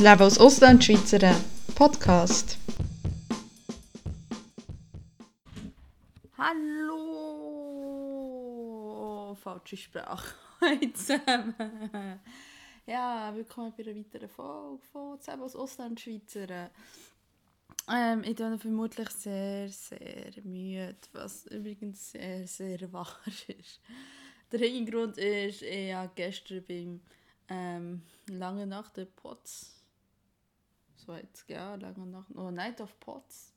Das Leben als Auslandschweizerin Podcast. Hallo! Falsche Sprache. Hallo zusammen. Ja, willkommen bei einer weiteren Folge von «Das Leben als Auslandschweizerin». Ähm, ich bin vermutlich sehr, sehr müde, was übrigens sehr, sehr wahr ist. Der Hintergrund ist, ich habe gestern beim ähm, «Lange Nacht» den Pots 20 Jahre lange Nacht, oder Night of Pots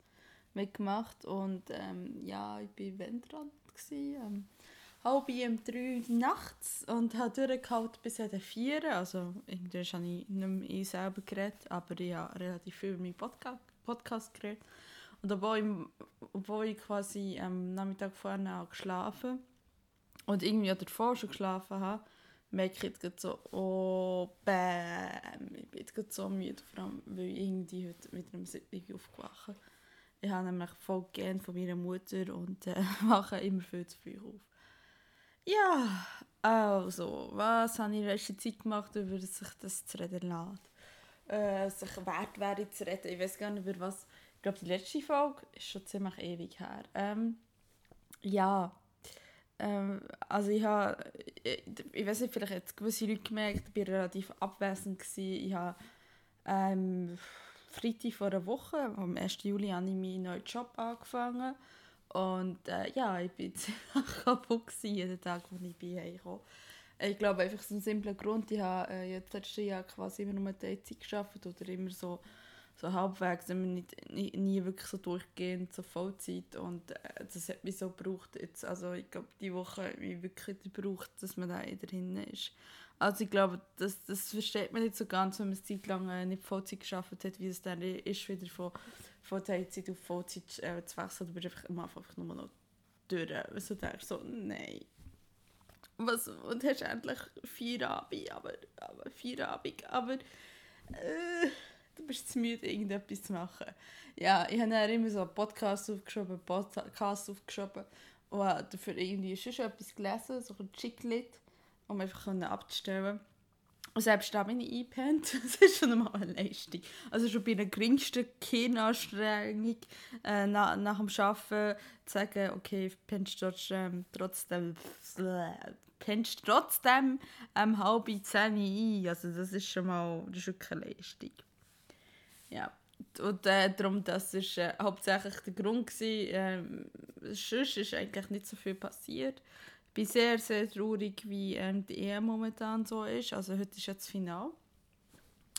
mitgemacht und ähm, ja, ich war Wendrand. Gewesen, ähm, halb um 3 nachts und habe durchgehalten bis zu 4 Also irgendwie habe ich nicht mehr ich selber geredet, aber ich habe relativ viel über meinen Podcast, Podcast geredet. Und obwohl ich, obwohl ich quasi am ähm, Nachmittag vorne geschlafen und irgendwie auch davor schon geschlafen habe, merke ich jetzt so, oh, bäm, ich bin jetzt so müde, vor allem, weil ich irgendwie heute um 7 Uhr aufgewacht Ich habe nämlich voll gern von meiner Mutter und äh, wache immer viel zu früh auf. Ja, also, was habe ich in letzter Zeit gemacht, über sich das zu reden lässt? Äh, sich wert wäre zu reden, ich weiß gar nicht, über was. Ich glaube, die letzte Folge ist schon ziemlich ewig her. Ähm, ja, ähm, also ich habe, ich, ich weiß nicht, vielleicht jetzt gewisse Leute gemerkt, ich war relativ abwesend. Gewesen. Ich habe ähm, Freitag vor einer Woche, am 1. Juli, habe ich meinen neuen Job angefangen. Und äh, ja, ich war ziemlich kaputt jeden Tag, als ich bei heimkam. Ich glaube einfach aus einem simplen Grund, ich habe äh, jetzt letztes Jahr quasi immer nur Teilzeit gearbeitet oder immer so so halbwegs, immer nicht, nie, nie wirklich so durchgehend, so Vollzeit und äh, das hat mich so gebraucht jetzt, also ich glaube, die Woche hat mich wirklich gebraucht, dass man da wieder hinten ist. Also ich glaube, das, das versteht man nicht so ganz, wenn man eine Zeit lang äh, nicht Vollzeit geschafft hat, wie es dann ist, wieder von, von Teilzeit auf Vollzeit äh, zu wechseln, du bist einfach am Anfang einfach nur noch durch, also denkst so, nein. Was, und hast endlich vier Abend, aber, aber vier Abend, aber äh, du bist zu müde, irgendetwas zu machen. Ja, ich habe dann immer so einen Podcast aufgeschoben, Podcast aufgeschoben und habe dafür irgendwie schon etwas gelesen, so ein Chicklit, um einfach abzustellen. Und selbst da bin ich eingepennt. Das ist schon einmal eine Leistung. Also schon bei der geringsten Kinderanstrengung äh, nach, nach dem Arbeiten zu sagen, okay, pennst trotzdem, trotzdem, pennst trotzdem ähm, halb zehn ein. Also das ist schon mal das ist wirklich eine Leistung. Ja. Und äh, darum, das war äh, hauptsächlich der Grund. Gewesen. Ähm, sonst ist eigentlich nicht so viel passiert. Ich bin sehr, sehr traurig, wie ähm, die EM momentan so ist. Also heute ist jetzt das Finale.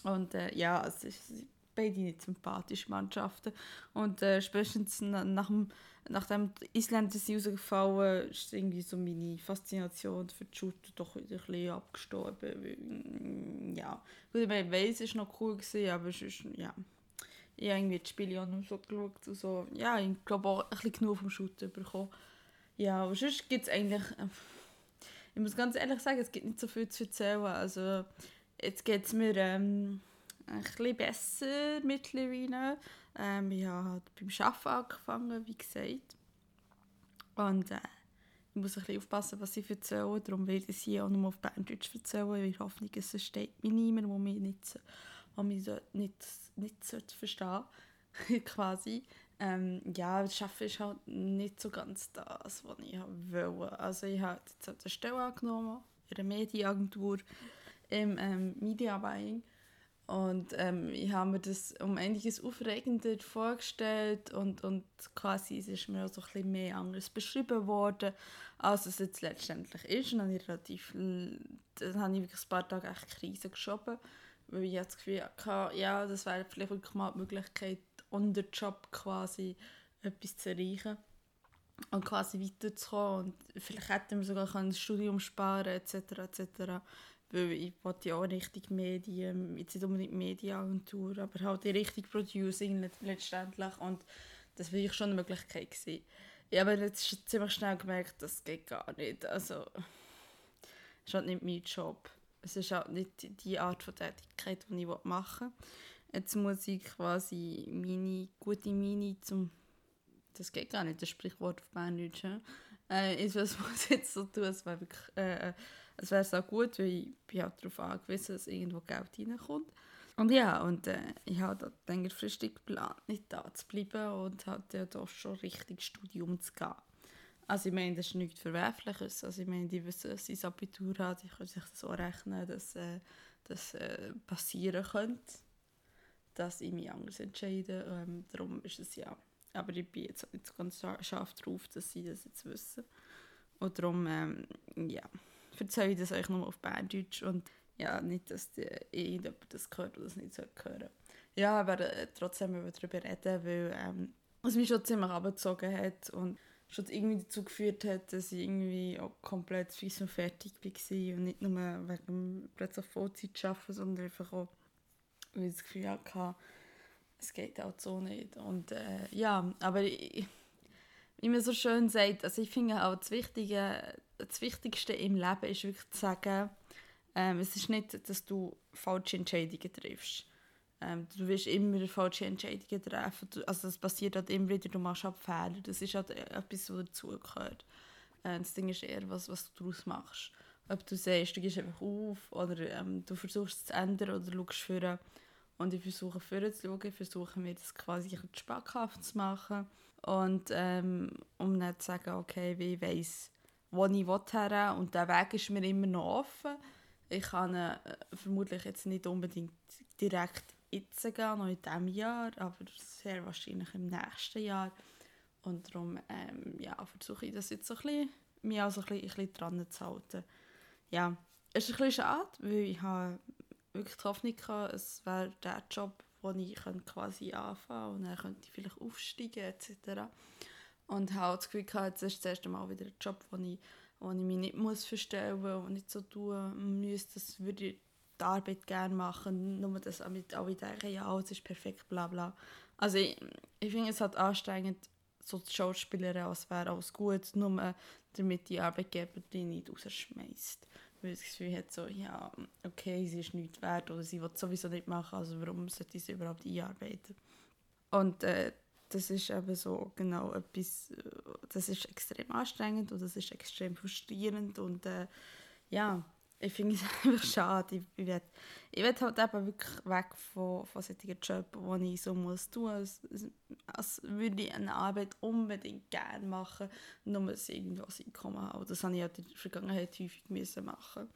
Und äh, ja, es ist beide nicht sympathische Mannschaften. Und äh, spätestens nach, dem, nachdem Isländer sind rausgefallen ist irgendwie so meine Faszination für die Shooter doch wieder ein bisschen abgestorben. Mm, ja, gut, ich weiß, es war noch cool, gewesen, aber es ist, ja, ich habe irgendwie die Spiele auch noch so geschaut und so. Ja, ich glaube auch ein bisschen genug vom Shooter bekommen. Ja, aber sonst gibt es eigentlich, äh, ich muss ganz ehrlich sagen, es gibt nicht so viel zu erzählen. Also, jetzt geht es mir, ähm, ein bisschen besser mittlerweile. Ähm, ich habe halt beim Arbeiten angefangen, wie gesagt. Und äh, ich muss ein bisschen aufpassen, was ich erzähle. Darum werde ich es hier auch nur auf Berndeutsch erzählen, in der Hoffnung, es versteht mich niemand, der mich nicht, der mich nicht, nicht, nicht verstehen quasi. Ähm, ja, das Arbeiten ist halt nicht so ganz das, was ich wollte. Also ich habe jetzt eine Stelle angenommen, in einer Medienagentur im ähm, Media Buying. Und ähm, ich habe mir das um einiges aufregender vorgestellt und, und quasi es ist mir auch so ein bisschen mehr anders beschrieben worden, als es jetzt letztendlich ist. Und dann habe ich relativ, dann habe ich wirklich ein paar Tage echt Krise geschoben, weil ich das Gefühl hatte, ja, das wäre vielleicht wirklich mal die Möglichkeit, on job quasi etwas zu erreichen und quasi weiterzukommen. Und vielleicht hätten wir sogar ein Studium sparen etc. etc weil ich wollte ja auch richtig Medien, jetzt nicht unbedingt Medienagentur, aber halt die richtig Producing letztendlich und das war schon eine Möglichkeit gewesen. Ich habe jetzt ziemlich schnell gemerkt, das geht gar nicht, also es ist halt nicht mein Job. Es ist halt nicht die Art von Tätigkeit, die ich machen will. Jetzt muss ich quasi meine gute Mini zum das geht gar nicht, das Sprichwort auf Berndeutsch. Äh, ich muss jetzt so tun, als wäre wirklich äh, es wäre so gut, weil ich bin halt darauf angewiesen, dass irgendwo Geld reinkommt. Und ja, und äh, ich habe dann längerfristig geplant, nicht da zu bleiben und hatte ja doch schon richtig Studium zu gehen. Also ich meine, das ist nichts Verwerfliches. Also ich meine, die wissen, dass sie das Abitur hat, die können sich auch rechnen, dass äh, das äh, passieren könnte, dass ich mich anders entscheide. Ähm, darum ist es ja. Aber ich bin jetzt nicht ganz scharf drauf, dass sie das jetzt wissen. Und darum, ähm, ja, erzähle ich das euch nochmal auf Berndeutsch und ja, nicht, dass irgendjemand das hört oder das nicht hören soll. Ja, aber äh, trotzdem müssen wir darüber reden, weil ähm, es mich schon ziemlich abgezogen hat und schon irgendwie dazu geführt hat, dass ich irgendwie auch komplett fix und fertig war und nicht nur wegen plötzlich Vollzeit arbeiten, sondern einfach auch, weil ich das Gefühl hatte, es geht auch so nicht. Und äh, ja, aber ich, man so schön sagt, also ich finde auch das, Wichtige, das Wichtigste im Leben ist wirklich zu sagen, ähm, es ist nicht, dass du falsche Entscheidungen triffst. Ähm, du wirst immer falsche Entscheidungen treffen. Also das passiert halt immer wieder, du machst halt Fehler. Das ist halt etwas, was dazugehört. Äh, das Ding ist eher, was, was du daraus machst. Ob du sagst, du gehst einfach auf oder ähm, du versuchst es zu ändern oder schaust vorher. Und ich versuche vorher zu schauen, ich versuche mir das quasi spackhaft zu machen. Und ähm, um nicht zu sagen, okay, wie ich weiss, wo ich her und der Weg ist mir immer noch offen ich kann äh, vermutlich jetzt nicht unbedingt direkt jetzt gehen, noch in diesem Jahr, aber sehr wahrscheinlich im nächsten Jahr. Und darum ähm, ja, versuche ich das jetzt so ein bisschen, mich auch so ein bisschen, ein bisschen dran zu halten. Ja, es ist ein bisschen schade, weil ich habe wirklich die Hoffnung hatte, es wäre der Job, wo ich quasi anfangen und dann könnte ich vielleicht aufsteigen etc. Und habe das Gefühl gehabt, es ist das erste Mal wieder ein Job, wo ich wo ich mich nicht muss verstellen muss und nicht so tun muss, das würde ich die Arbeit gerne machen, nur dass alle denken, ja, es ist perfekt, bla bla. Also ich, ich finde es halt anstrengend, so zu Schauspielern, als wäre alles gut, nur damit die Arbeitgeber die nicht rausschmeißt. Weil das Gefühl hat so, ja, okay, sie ist nichts wert oder sie will sowieso nicht machen, also warum sollte sie überhaupt einarbeiten? Und äh, das ist eben so genau etwas, äh, das ist extrem anstrengend und das ist extrem frustrierend und äh, ja, ich finde es einfach schade. Ich, will, ich will halt eben wirklich weg von, von solchen Jobs, die ich so muss tun als, als würde ich eine Arbeit unbedingt gerne machen, nur dass ich irgendwo ein Einkommen habe. Das habe ich halt in der Vergangenheit häufig müssen machen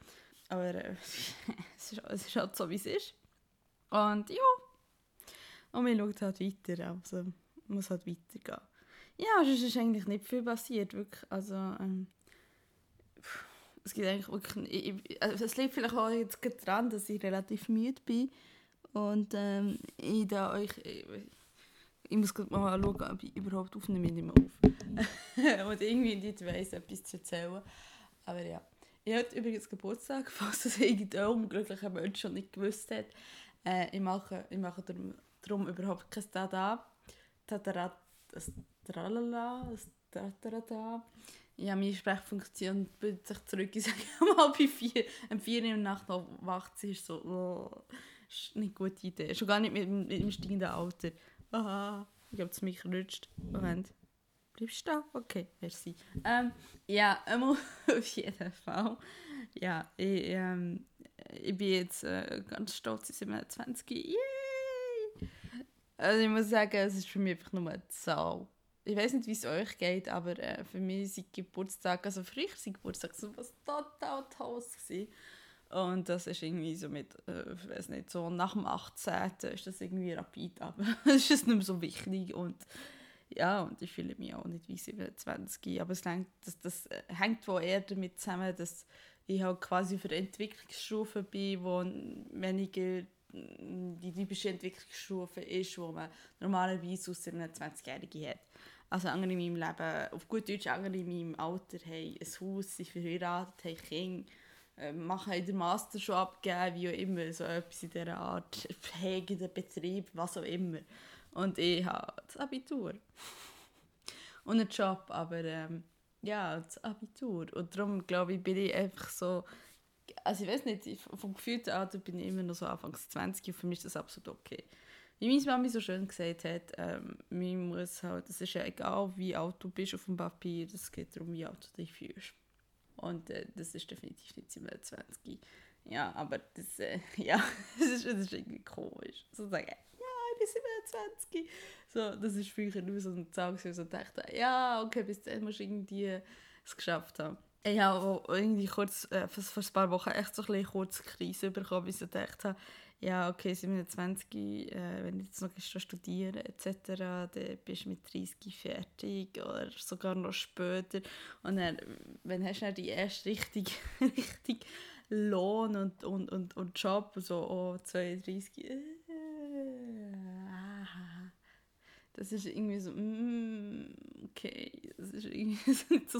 Aber äh, es, ist, es ist halt so, wie es ist. Und ja, und wir schauen halt weiter. Also, muss halt weitergehen. Ja, es ist eigentlich nicht viel passiert, wirklich. Also, ähm, es gibt eigentlich wirklich... Ich, also liegt vielleicht auch jetzt daran, dass ich relativ müde bin und ähm, ich da euch... Ich, ich muss mal schauen, ob ich überhaupt aufnehme, nicht mehr auf. und irgendwie nicht weiss, etwas zu erzählen. Aber ja. Ich hatte übrigens Geburtstag, falls das irgendein unglücklicher Mensch schon nicht gewusst hat. Äh, ich mache, ich mache darum, darum überhaupt kein Dada das Tralala, das Tatarata. Ja, meine Sprechfunktion bildet sich zurück. Ich sage mal, bei vier, um vier in der Nacht noch wach zu ist so, oh, ist nicht eine gute Idee. Schon gar nicht mit, mit dem steigenden Alter. Aha, ich glaube, es mich rutscht. Moment. Bleibst du da? Okay, merci. Ähm, ja, einmal auf jeden Fall. Ja, ich, ähm, ich bin jetzt äh, ganz stolz, ich 27. Yay! Also ich muss sagen, es ist für mich einfach nur eine Zahl. Ich weiß nicht, wie es euch geht, aber äh, für mich sind Geburtstag, also früher sind Geburtstag so was total Tolles gewesen. Und das ist irgendwie so mit, äh, ich weiß nicht, so nach dem 18. ist das irgendwie rapid, aber es ist nicht mehr so wichtig und ja, und ich fühle mich auch nicht wie 27, aber es hängt, das, das äh, hängt wohl eher damit zusammen, dass ich halt quasi für Entwicklungsstufe bin, wo weniger die typische Entwicklungsstufe ist, die man normalerweise aus einer 20-Jährigen hat. Also andere in meinem Leben, auf gut Deutsch, andere in meinem Alter haben ein Haus, sind verheiratet, haben Kinder, äh, machen den Master schon abgegeben, wie auch immer, so etwas in dieser Art, pflegen den Betrieb, was auch immer. Und ich habe das Abitur. Und einen Job, aber ähm, ja, das Abitur. Und darum, glaube ich, bin ich einfach so also ich weiß nicht, vom gefühlten Alter bin ich immer noch so Anfangs 20 und für mich ist das absolut okay. Wie meine Mami so schön gesagt hat, ähm, man muss halt, es ist ja egal, wie alt du bist auf dem Papier, es geht darum, wie alt du dich fühlst. Und äh, das ist definitiv nicht 27. Ja, aber das, äh, ja, das ist, das ist irgendwie komisch. So sagen, ja, ich bin 27. So, das ist früher nur so ein ich so dachte, ja, okay, bis dann musst du irgendwie es geschafft haben. Ich habe irgendwie kurz, äh, vor, ein paar Wochen echt so ein bisschen kurz Krise bekommen, weil ich so dachte, ja, okay, 27, äh, wenn ich jetzt noch studiere etc., dann bist du mit 30 fertig oder sogar noch später. Und dann, wenn hast du dann die erste richtige, richtige Lohn und, und, und, und Job, so oh, 32, äh, das ist irgendwie so, mm, okay, das ist irgendwie nicht so,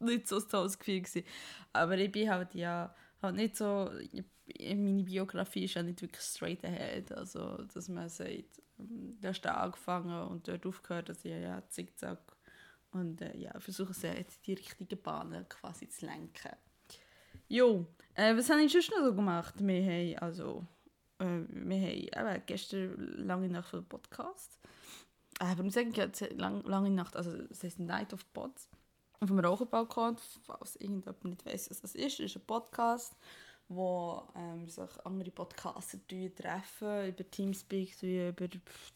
nicht so tolles Gefühl gewesen. Aber ich bin halt ja halt nicht so, meine Biografie ist ja nicht wirklich straight ahead, also dass man sagt, ähm, da hast du angefangen und dort aufgehört, dass ich ja zickzack und äh, ja, versuche sehr jetzt die richtigen Bahnen quasi zu lenken. Jo, äh, was habe ich sonst noch so gemacht? Wir haben also, äh, wir haben eben gestern lange Nacht für den Podcast, äh, warum sage ich jetzt lang, lange Nacht, also es heißt Night of Pods, auf dem Raucherbalkon, falls irgendjemand nicht weiß, was das ist, ist ein Podcast, wo ähm, sich andere Podcaster treffen, über Teamspeak, über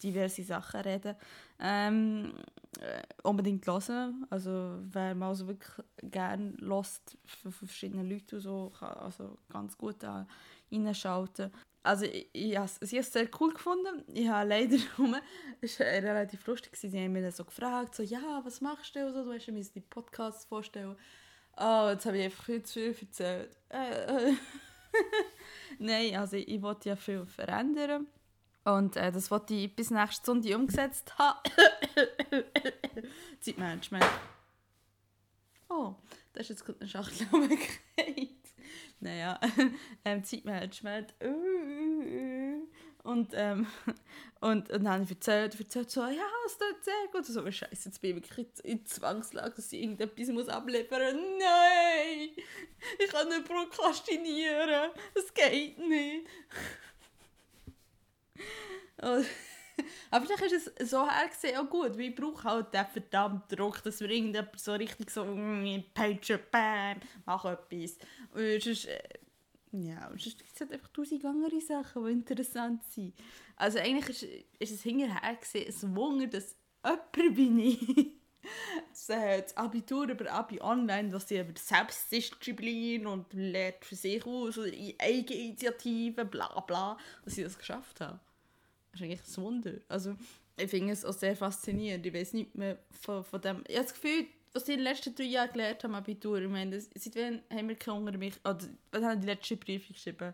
diverse Sachen reden. Ähm, äh, unbedingt hören. Also wer mal so wirklich gerne lost von verschiedenen Leuten so, kann also ganz gut da reinschalten. Also ich, ich, habe es sehr cool gefunden. Ich habe leider rum, es war relativ lustig, sie haben mich so gefragt, so, ja, was machst du? So, du hast mir die Podcasts vorstellen. Oh, jetzt habe ich einfach viel zu viel erzählt. Äh, äh. Nein, also ich, ich wollte ja viel verändern. Und äh, das wollte ich bis nächste Sonntag umgesetzt haben. Zeitmanagement. Oh, da ist jetzt gerade eine Schachtel umgekehrt. Naja, ähm, Zeitmanagement. Und, ähm, und, und dann habe ich erzählt, so, ja, es tut sehr gut. Und so, scheiße, jetzt bin ich wirklich in Zwangslage, dass ich irgendetwas muss abliefern muss. Nein, ich kann nicht prokrastinieren. Das geht nicht. und, aber vielleicht ist es so hergesehen auch gut, weil ich brauche halt den verdammten Druck, dass wir irgendjemand so richtig so Pager, bam, mach etwas. Und sonst, äh, ja, sonst gibt es halt einfach tausend andere Sachen, die interessant sind. Also eigentlich ist, ist es hinterher gesehen, ein Wunder, dass jemand bin ich, äh, das Abitur über Abi Online, was sie über Selbstdisziplin und lernt für sich aus oder Eigeninitiative, bla bla, dass sie das geschafft haben. Das ist eigentlich ein Wunder. Also, ich finde es auch sehr faszinierend. Ich weiß nicht mehr von, von dem. Ich habe das Gefühl, was ich in den letzten drei Jahren gelernt habe, Abitur, ich meine, seit wann haben wir keine Hunger mich, oder was haben die letzte Prüfung geschrieben?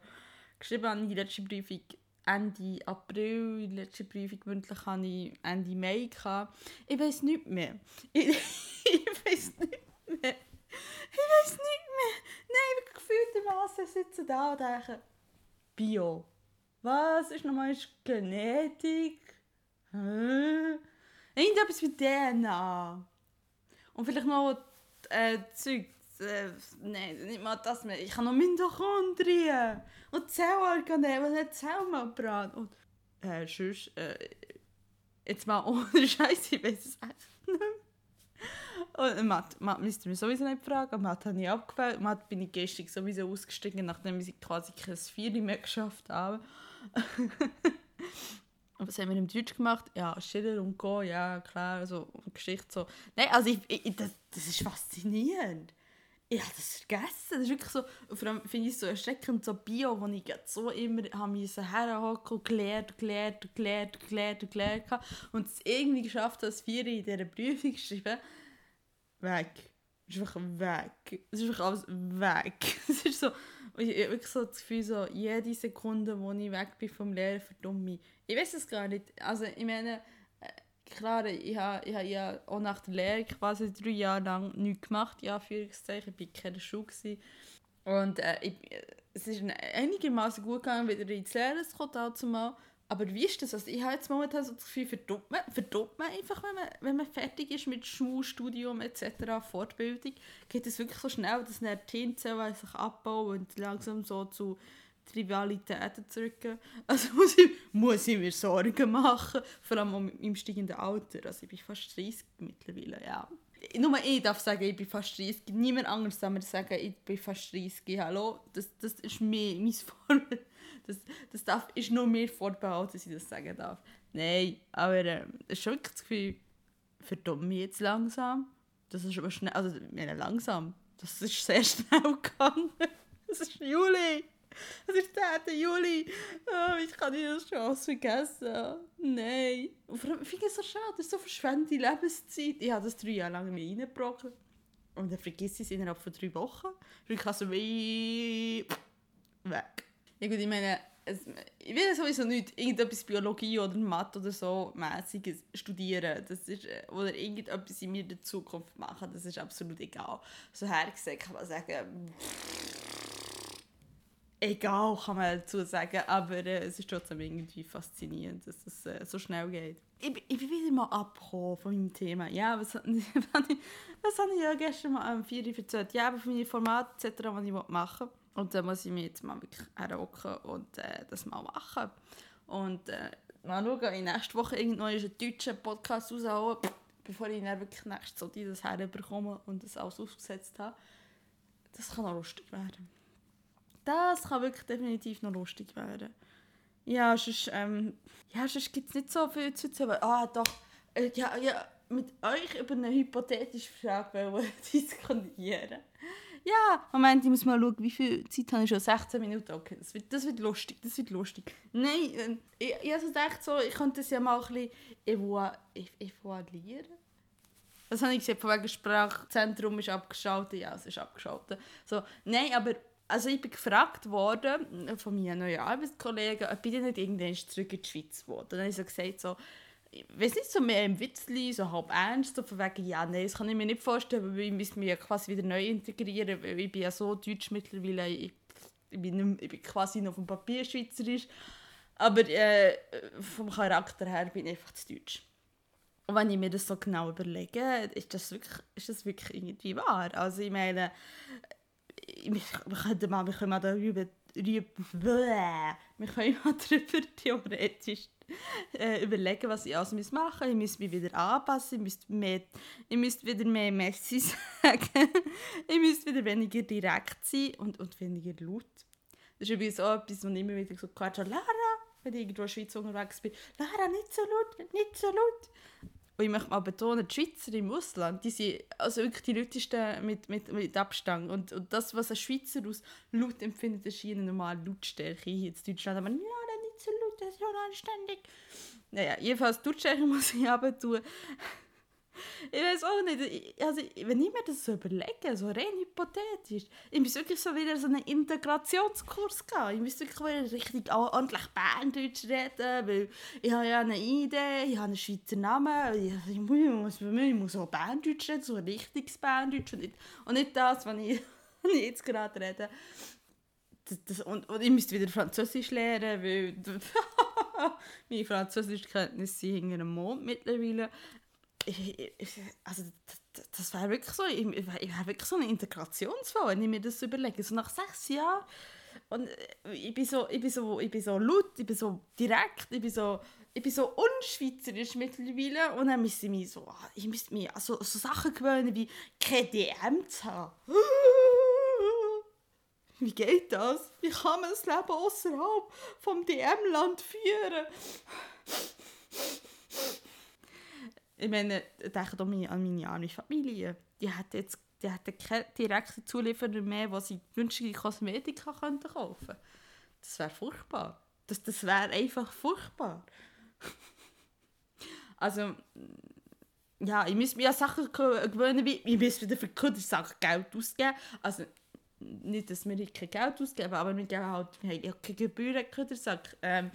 Geschrieben habe ich die letzte Prüfung Ende April, die letzte Prüfung mündlich hatte ich Ende Mai. Gehabt. Ich weiß nicht mehr. Ich, ich weiß nicht mehr. Ich weiß nicht mehr. Nein, ich gefühltermaßen sitze da und denke, Bio. Was ist nochmal Genetik? Hä? Irgendetwas mit DNA. Und vielleicht noch äh, Zeug. Äh, nein, nicht mal das mehr. Ich habe noch Mitochondrien. Und Zellorganelle und eine Zellmembran. Und äh, sonst, äh, jetzt mal ohne Scheiße, ich weiß es echt nicht. Und Matt, Matt müsste mir sowieso nicht fragen. Matt habe ich abgewählt. Matt bin ich gestern sowieso ausgestiegen, nachdem ich quasi kein Vieri mehr geschafft habe. Was haben wir im Deutsch gemacht? Ja, Schiller und Co., ja, klar, so Geschichte so. Nein, also ich, ich, das, das ist faszinierend. Ich habe das vergessen. Das ist wirklich so, vor allem finde ich es so erschreckend, so Bio, wo ich so immer herhocken und gelernt, gelernt, gelernt, gelernt, gelernt habe und es irgendwie geschafft habe, das Vier in dieser Prüfung zu schreiben. Weg. Es ist einfach weg. Es ist einfach alles weg. Es ist so, ich habe wirklich so das Gefühl, so, jede Sekunde, wo ich weg bin vom Lehrer, verdumme mich. Ich weiß es gar nicht. Also, ich meine, äh, klar, ich habe, ich habe ja auch nach der Lehre quasi drei Jahre lang nichts gemacht, ja, Führungszeichen, ich war keine Schule. Gewesen. Und äh, ich, es ist einigermaßen gut gegangen, wieder ins Lehren zu kommen. Aber wie ist das? Also ich habe jetzt momentan so das Gefühl, verdummt man, verdummt man einfach, wenn man, wenn man fertig ist mit Schulstudium etc., Fortbildung, geht es wirklich so schnell, dass eine Teenzellen sich abbauen und langsam so zu Trivialitäten zurückgehen. Also muss ich, muss ich mir Sorgen machen, vor allem mit meinem steigenden Alter. Also ich bin fast 30 mittlerweile, ja. nur ich darf sagen, ich bin fast 30. Niemand anderes darf mir sagen, ich bin fast 30. Hallo, das, das ist mir, mein Vor das, das darf, ist nur mir vorbehalten, dass ich das sagen darf. Nein, aber äh, es ist schon wirklich das Gefühl, verdumme ich jetzt langsam. Das ist aber schnell, also meine, langsam, das ist sehr schnell gegangen. Es ist Juli. Es ist der 10. Juli. Oh, ich kann das schon vergessen? Nein. Und vor allem, ich finde es so schade, das ist so verschwendete Lebenszeit. Ich habe das drei Jahre lang mir reingebrochen. Und dann vergisst ich es innerhalb von drei Wochen. Ich kann so wie... weg. Ja gut, ich meine, es, ich will sowieso nicht irgendetwas Biologie oder Mathe oder so mäßiges studieren. Das ist, äh, oder irgendetwas in mir der Zukunft machen. Das ist absolut egal. So hergesagt kann man sagen, egal kann man dazu sagen, aber äh, es ist trotzdem irgendwie faszinierend, dass es äh, so schnell geht. Ich, ich bin wieder mal abgekommen von meinem Thema. Ja, was, was, was habe ich ja gestern mal am 4 erzählt? Ja, aber für meine Formate etc., die ich machen will. Und dann muss ich mich jetzt mal wirklich herhocken und äh, das mal machen. Und äh, mal schauen, in nächste Woche irgendwann einen deutschen Podcast raushauen, bevor ich dann wirklich nächstes so dieses herbekomme und das alles aufgesetzt habe. Das kann auch lustig werden. Das kann wirklich definitiv noch lustig werden. Ja, sonst, ähm, ja, sonst gibt es nicht so viel zu erzählen. Ah, doch, äh, ja, ja, mit euch über eine hypothetische Frage diskutieren ja, Moment, ich muss mal schauen, wie viel Zeit habe ich schon? 16 Minuten, okay, das wird, das wird lustig, das wird lustig. Nein, äh, ich, ich also gedacht, so, ich könnte es ja mal ein bisschen evaluieren. Das habe ich gesagt, von wegen Sprachzentrum ist abgeschaltet, ja, es ist abgeschaltet. So, nein, aber also ich bin gefragt worden von meinen neuen Arbeitskollegen, ob ich nicht irgendwann zurück in die Schweiz. Und dann habe ich so gesagt, so, weiß nicht, so mehr im Witzli, so halb ernst, so von wegen, ja, nein, das kann ich mir nicht vorstellen, weil ich muss mich quasi wieder neu integrieren, weil ich bin ja so deutsch mittlerweile, ich, ich, bin, ich bin quasi noch vom Papier schweizerisch, aber äh, vom Charakter her bin ich einfach zu deutsch. Und wenn ich mir das so genau überlege, ist das wirklich, ist das wirklich irgendwie wahr. Also ich meine, wir können mal, wir können mal darüber, darüber, wir können mal darüber theoretisch äh, überlegen, was ich alles machen muss. Ich muss mich wieder anpassen, ich müsste, mehr, ich müsste wieder mehr Messi sagen, ich müsste wieder weniger direkt sein und, und weniger laut. Das ist übrigens auch etwas, was ich immer wieder so habe, Lara, wenn ich irgendwo in der Schweiz unterwegs bin, Lara, nicht so laut, nicht so laut. Und ich möchte mal betonen, die Schweizer im Ausland, die sind also wirklich die lautesten mit, mit, mit Abstand. Und, und das, was ein Schweizer aus laut empfindet, ist eine normale Lautstärke. Hier in Deutschland aber, laut, das ist ja anständig. Naja, jedenfalls Lautstärke muss ich aber tun. Ich weiß auch nicht, also, wenn ich mir das so überlege, so rein hypothetisch, ich muss wirklich so wieder so einen Integrationskurs gehen. Ich muss wirklich wieder richtig ordentlich Berndeutsch reden, weil ich habe ja eine Idee, ich habe einen Schweizer Namen, ich, ich, muss, ich muss auch Berndeutsch reden, so ein richtiges Berndeutsch und nicht, und nicht das, was ich, was ich jetzt gerade rede. Das, das, und, und ich müsste wieder Französisch lernen, weil meine Französischkenntnisse sind hinter einem Mond mittlerweile also das, das wäre wirklich so, ich, ich wäre wirklich so ein Integrationsfall, wenn ich mir das überlege. So nach sechs Jahren und äh, ich bin so, ich bin so, ich bin so laut, ich bin so direkt, ich bin so, ich bin so unschweizerisch mittlerweile und dann müsste ich mich so, ich müsste mich an so, so Sachen gewöhnen wie keine DM zu haben. Wie geht das? Wie kann man das Leben außerhalb vom DM-Land führen? Ich meine, denke an meine, an meine andere Familie. Die hat jetzt die hätten keine direkten Zulieferer mehr, die sie günstige Kosmetika kaufen könnten. Das wäre furchtbar. Das, das wäre einfach furchtbar. also, ja, ich muss mir an Sachen gewöhnen, wie ich muss wieder für Kundensachen Geld ausgeben. Also, nicht, dass wir kein Geld ausgeben, aber wir geben halt, wir haben keine Gebühren, Kundensack. Ähm,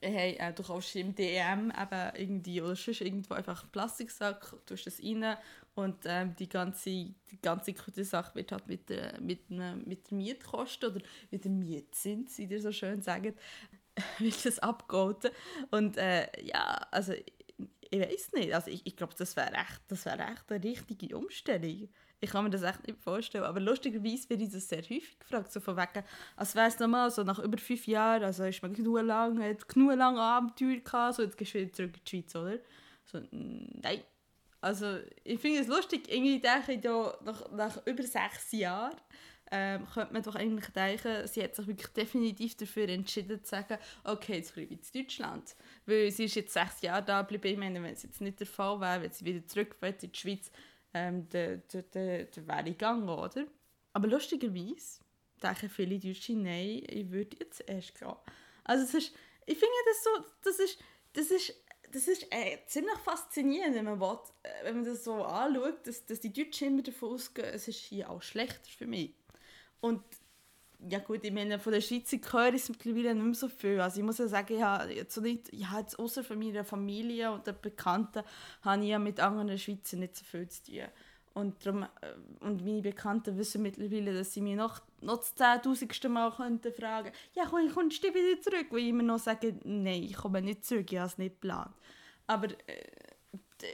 hey, äh, du kaufst im DM eben irgendwie oder sonst irgendwo einfach einen Plastiksack, tust das rein und ähm, die ganze, die ganze gute Sache wird halt mit, der, mit, ne, mit der Mietkosten oder mit dem Mietzins, wie ihr so schön sagt, wird das abgeholt. Und äh, ja, also ich, ich weiß nicht, also ich, ich glaube, das wäre echt, wär echt eine richtige Umstellung. Ich kann mir das echt nicht vorstellen. Aber lustigerweise werde ich das sehr häufig gefragt. So von wegen, als wäre es normal, so nach über fünf Jahren, also ist man genug lang, hat genug lange Abenteuer gehabt, so jetzt gehst du wieder zurück in die Schweiz, oder? So, nein. Also, ich finde es lustig, irgendwie denke ich nach, nach über sechs Jahren, ähm, könnte man doch eigentlich denken, sie hat sich wirklich definitiv dafür entschieden zu sagen, okay, jetzt bleibe ich in Deutschland. Weil sie ist jetzt sechs Jahre da geblieben. Ich meine, wenn es jetzt nicht der Fall wäre, wenn sie wieder zurück in die Schweiz, ähm, dann, dann wäre ich gegangen, oder? Aber lustigerweise denken viele Deutsche, nein, ich würde jetzt erst gehen. Also es ist, ich finde das so, das ist, das ist das ist äh, ziemlich faszinierend, wenn man, will, äh, wenn man das so anschaut, dass, dass die Deutschen immer davon ausgehen, es ist hier auch schlechter für mich. Und ja gut, ich meine, von der Schweizer höre ich mittlerweile nicht mehr so viel. Also ich muss ja sagen, ich habe jetzt, nicht, ich habe jetzt außer von meiner Familie und den Bekannten habe ich ja mit anderen Schweizer nicht so viel zu tun. Und, darum, äh, und meine Bekannten wissen mittlerweile, dass sie mich noch, noch das zehntausendste Mal könnten fragen ja, komm, kommst du wieder zurück? Weil ich immer noch sage, nein, ich komme nicht zurück, ich habe es nicht geplant. Aber äh,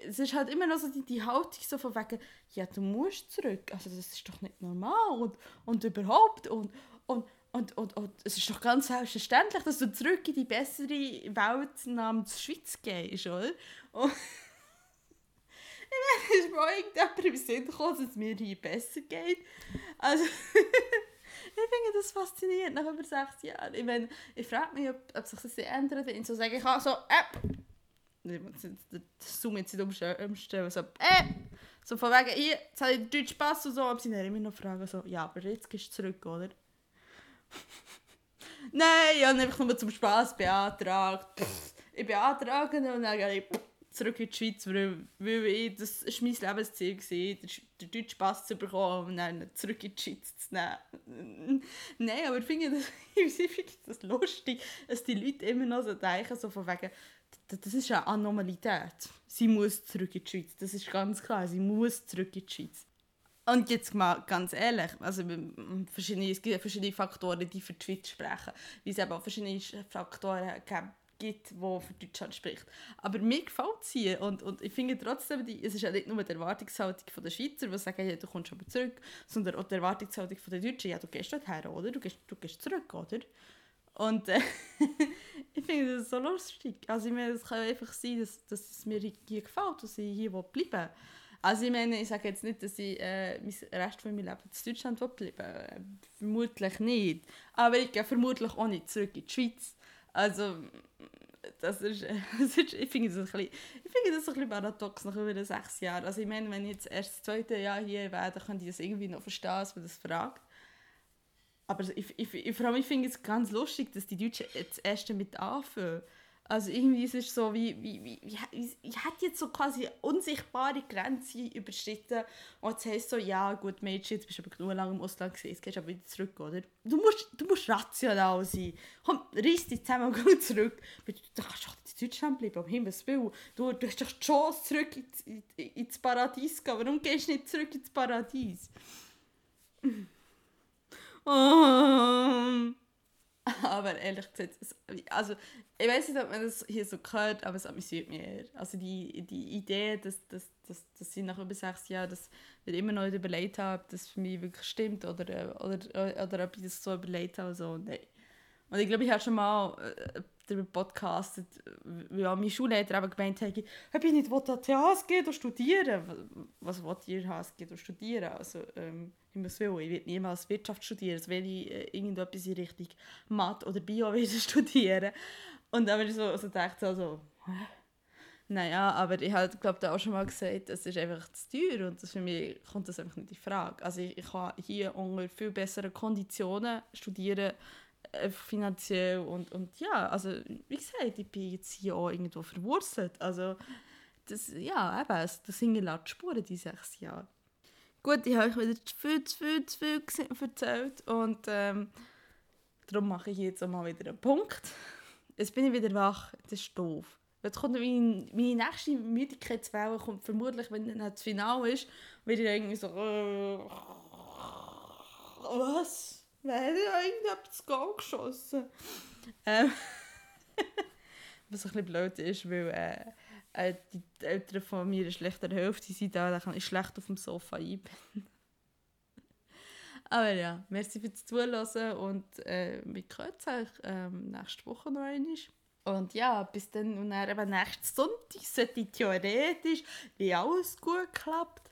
es ist halt immer noch so die, die Haltung so von wegen, ja, du musst zurück, also das ist doch nicht normal und, und überhaupt und, und, und, und, und es ist doch ganz selbstverständlich, dass du zurück in die bessere Welt namens Schweiz gehst, oder? Und ich meine, es ist mir irgendjemand im Sinn gekommen, dass es mir hier besser geht. Also, ich finde das faszinierend nach über sechs Jahren. Ich meine, ich frage mich, ob, ob sich das ändert, wenn ich so sage, ich habe so, äh, das Zoom jetzt nicht umstellen, so, äh, so von wegen, hier, jetzt habe ich Deutsch Pass und so, aber sie dann immer noch fragen, so, ja, aber jetzt gehst du zurück, oder? Nein, ich habe einfach nur zum Spass beantragt. Ich beantrage und dann gehe ich zurück in die Schweiz, weil, ich, das war mein Lebensziel, den, deutschen Pass zu bekommen und dann zurück in die Schweiz zu nehmen. Nein, aber ich finde das, ich finde das lustig, dass die Leute immer noch so denken, so von wegen, das ist eine Anormalität. Sie muss zurück in die Schweiz, das ist ganz klar, sie muss zurück in die Schweiz. Und jetzt mal ganz ehrlich, also verschiedene, es gibt verschiedene Faktoren, die für Schweiz sprechen, wie es eben auch verschiedene Faktoren gibt, die für Deutschland spricht. Aber mir gefällt es hier und, und ich finde trotzdem, die, es ist ja nicht nur die Erwartungshaltung der Schweizer, die sagen, ja, du kommst aber zurück, sondern auch die Erwartungshaltung der Deutschen, ja, du gehst dort her, oder? Du gehst, du gehst zurück, oder? Und äh, ich finde das so lustig. Also ich meine, es kann einfach sein, dass, dass es mir hier gefällt, dass ich hier bleiben will. Also ich meine, ich sage jetzt nicht, dass ich äh, mein Rest von meinem Leben in Deutschland bleiben. Äh, vermutlich nicht. Aber ich gehe vermutlich auch nicht zurück in die Schweiz. Also das ist, das ist ich finde das ein das ein bisschen paradox nach über sechs Jahren. Also ich meine, wenn ich jetzt erst das zweite Jahr hier wäre, dann könnte ich das irgendwie noch verstehen, dass man das fragt. Aber ich, ich, ich, ich finde es ganz lustig, dass die Deutschen jetzt erst damit anfangen. Also irgendwie ist es so, wie, wie, wie, wie ich hätte jetzt so quasi unsichtbare Grenze überschritten und jetzt heisst so, ja gut Mädchen, jetzt bist du aber genug lange im Ausland gewesen, jetzt gehst du aber wieder zurück, oder? Du musst, du musst rational sein. Komm, reiss dich zusammen und geh zurück. Du kannst doch in Deutschland bleiben, um Himmels Willen. Du, du hast doch die Chance, zurück ins, ins Paradies zu gehen. Warum gehst du nicht zurück ins Paradies? Oh. Aber ehrlich gesagt, also ich weiß nicht, ob man das hier so gehört, aber es amüsiert mich eher. Also die, die Idee, dass, dass, dass, dass ich nach über sechs Jahren das immer noch überlegt habe, ob das für mich wirklich stimmt oder, oder, oder ob ich das so überlegt habe. So, nein. Und ich glaube, ich habe schon mal äh, darüber podcastet, weil meine Schulleiter eben gemeint haben, ob ich nicht an die HSG studieren Was will ihr HSG studieren? Also, ähm, ich muss will, ich werde niemals Wirtschaft studieren, also will ich äh, irgendetwas in Richtung Mathe oder Bio studieren. Und dann habe ich so, so gedacht, so, so naja, aber ich habe glaube da auch schon mal gesagt, es ist einfach zu teuer und das für mich kommt das einfach nicht in Frage. Also ich, ich kann hier unter viel besseren Konditionen studieren, äh, finanziell und, und ja, also wie gesagt, ich bin jetzt hier auch irgendwo verwurzelt. Also das, ja, eben, das hinterlässt Spuren, die sechs Jahre. Gut, ich habe euch wieder viel, zu viel, zu viel erzählt und ähm, darum mache ich jetzt auch mal wieder einen Punkt. Jetzt bin ich wieder wach, das ist doof. Jetzt kommt meine, meine nächste Müdigkeitswelle kommt vermutlich, wenn das Finale ist, wieder irgendwie so äh, was? Wer hat irgendjemand das Goal geschossen? Ähm, was ein bisschen blöd ist, weil äh, äh, die Eltern von mir eine schlechtere Hälfte sind da, kann ich schlecht auf dem Sofa einbinden. Aber ja, merci fürs Zuhören und äh, wir hören uns ähm, nächste Woche noch einmal. Und ja, bis dann, und dann eben nächsten Sonntag sollte theoretisch, wie alles gut klappt,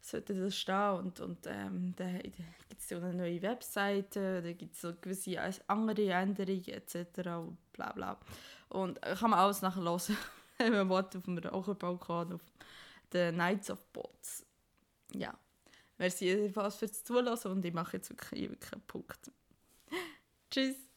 sollte das stehen. Und, und ähm, dann gibt es ja eine neue Webseite, da gibt es so gewisse andere Änderungen etc. und bla bla. Und äh, kann man alles nachher hören, wenn man will, auf dem Raucherbalkon, auf den Nights of Bots. Ja. Merci jedenfalls fürs Zuhören und ich mache jetzt wirklich einen Punkt. Tschüss.